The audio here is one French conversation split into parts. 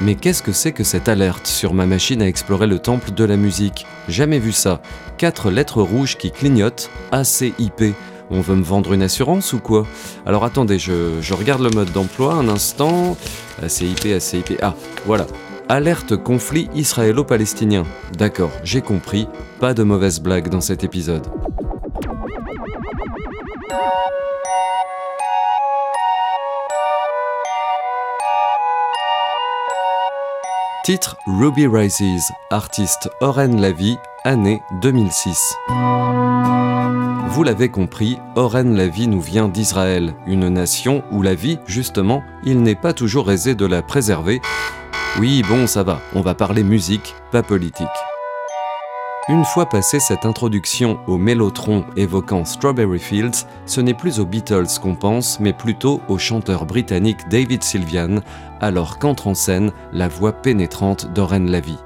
Mais qu'est-ce que c'est que cette alerte sur ma machine à explorer le temple de la musique? Jamais vu ça. Quatre lettres rouges qui clignotent, ACIP. On veut me vendre une assurance ou quoi? Alors attendez, je, regarde le mode d'emploi un instant. ACIP, ACIP. Ah, voilà. Alerte conflit israélo-palestinien. D'accord, j'ai compris. Pas de mauvaise blague dans cet épisode. Titre Ruby Rises, artiste Oren Lavie, année 2006. Vous l'avez compris, Oren Lavie nous vient d'Israël, une nation où la vie, justement, il n'est pas toujours aisé de la préserver. Oui, bon, ça va, on va parler musique, pas politique. Une fois passée cette introduction au mélotron évoquant Strawberry Fields, ce n'est plus aux Beatles qu'on pense, mais plutôt au chanteur britannique David Sylvian, alors qu'entre en scène la voix pénétrante d'Oren Lavie.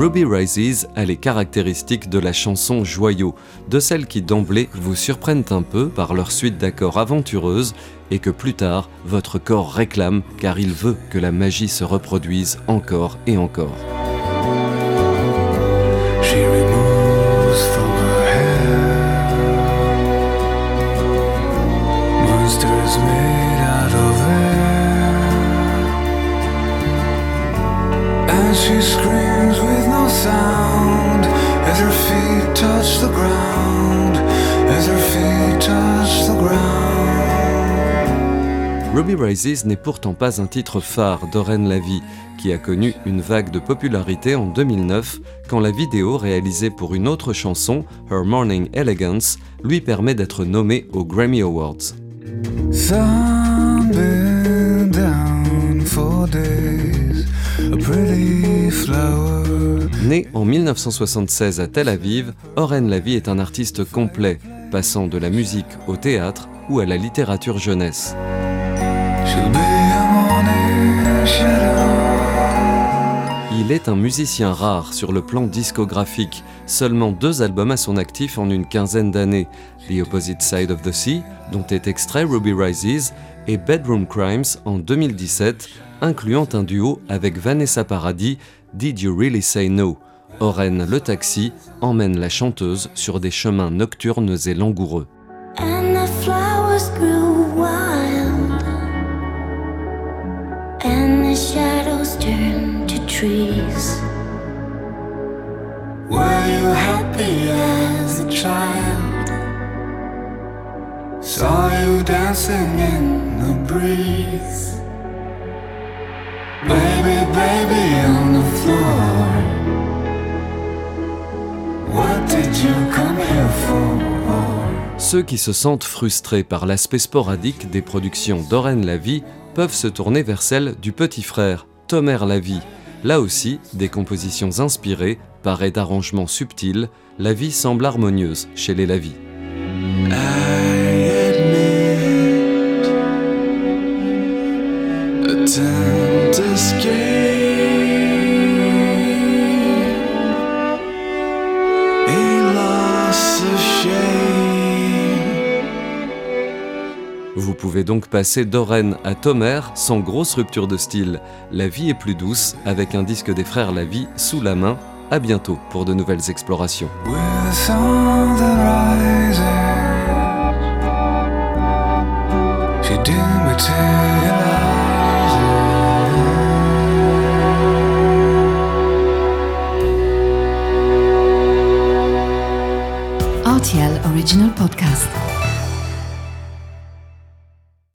Ruby Rises a les caractéristiques de la chanson joyau, de celles qui d'emblée vous surprennent un peu par leur suite d'accords aventureuses et que plus tard votre corps réclame car il veut que la magie se reproduise encore et encore. Sound as her feet touch the ground. As her feet touch the ground. Ruby Rises n'est pourtant pas un titre phare d'Oren Lavie, qui a connu une vague de popularité en 2009 quand la vidéo réalisée pour une autre chanson, Her Morning Elegance, lui permet d'être nommé aux Grammy Awards. 1976 à Tel Aviv, Oren Lavie est un artiste complet, passant de la musique au théâtre ou à la littérature jeunesse. Il est un musicien rare sur le plan discographique, seulement deux albums à son actif en une quinzaine d'années, The Opposite Side of the Sea, dont est extrait Ruby Rises, et Bedroom Crimes en 2017, incluant un duo avec Vanessa Paradis, Did You Really Say No? Oren le taxi emmène la chanteuse sur des chemins nocturnes et langoureux. And the flowers grew wild, and the shadows turned to trees. Were you happy as a child? Saw you dancing in the breeze? Baby, baby on the floor. Ceux qui se sentent frustrés par l'aspect sporadique des productions d'Oren Lavie peuvent se tourner vers celle du petit frère, Tomer Lavie. Là aussi, des compositions inspirées, parées d'arrangements subtils, la vie semble harmonieuse chez les Lavie. I Vous pouvez donc passer d'Oren à Tomer sans grosse rupture de style. La vie est plus douce avec un disque des frères Lavie sous la main. À bientôt pour de nouvelles explorations. RTL Original Podcast.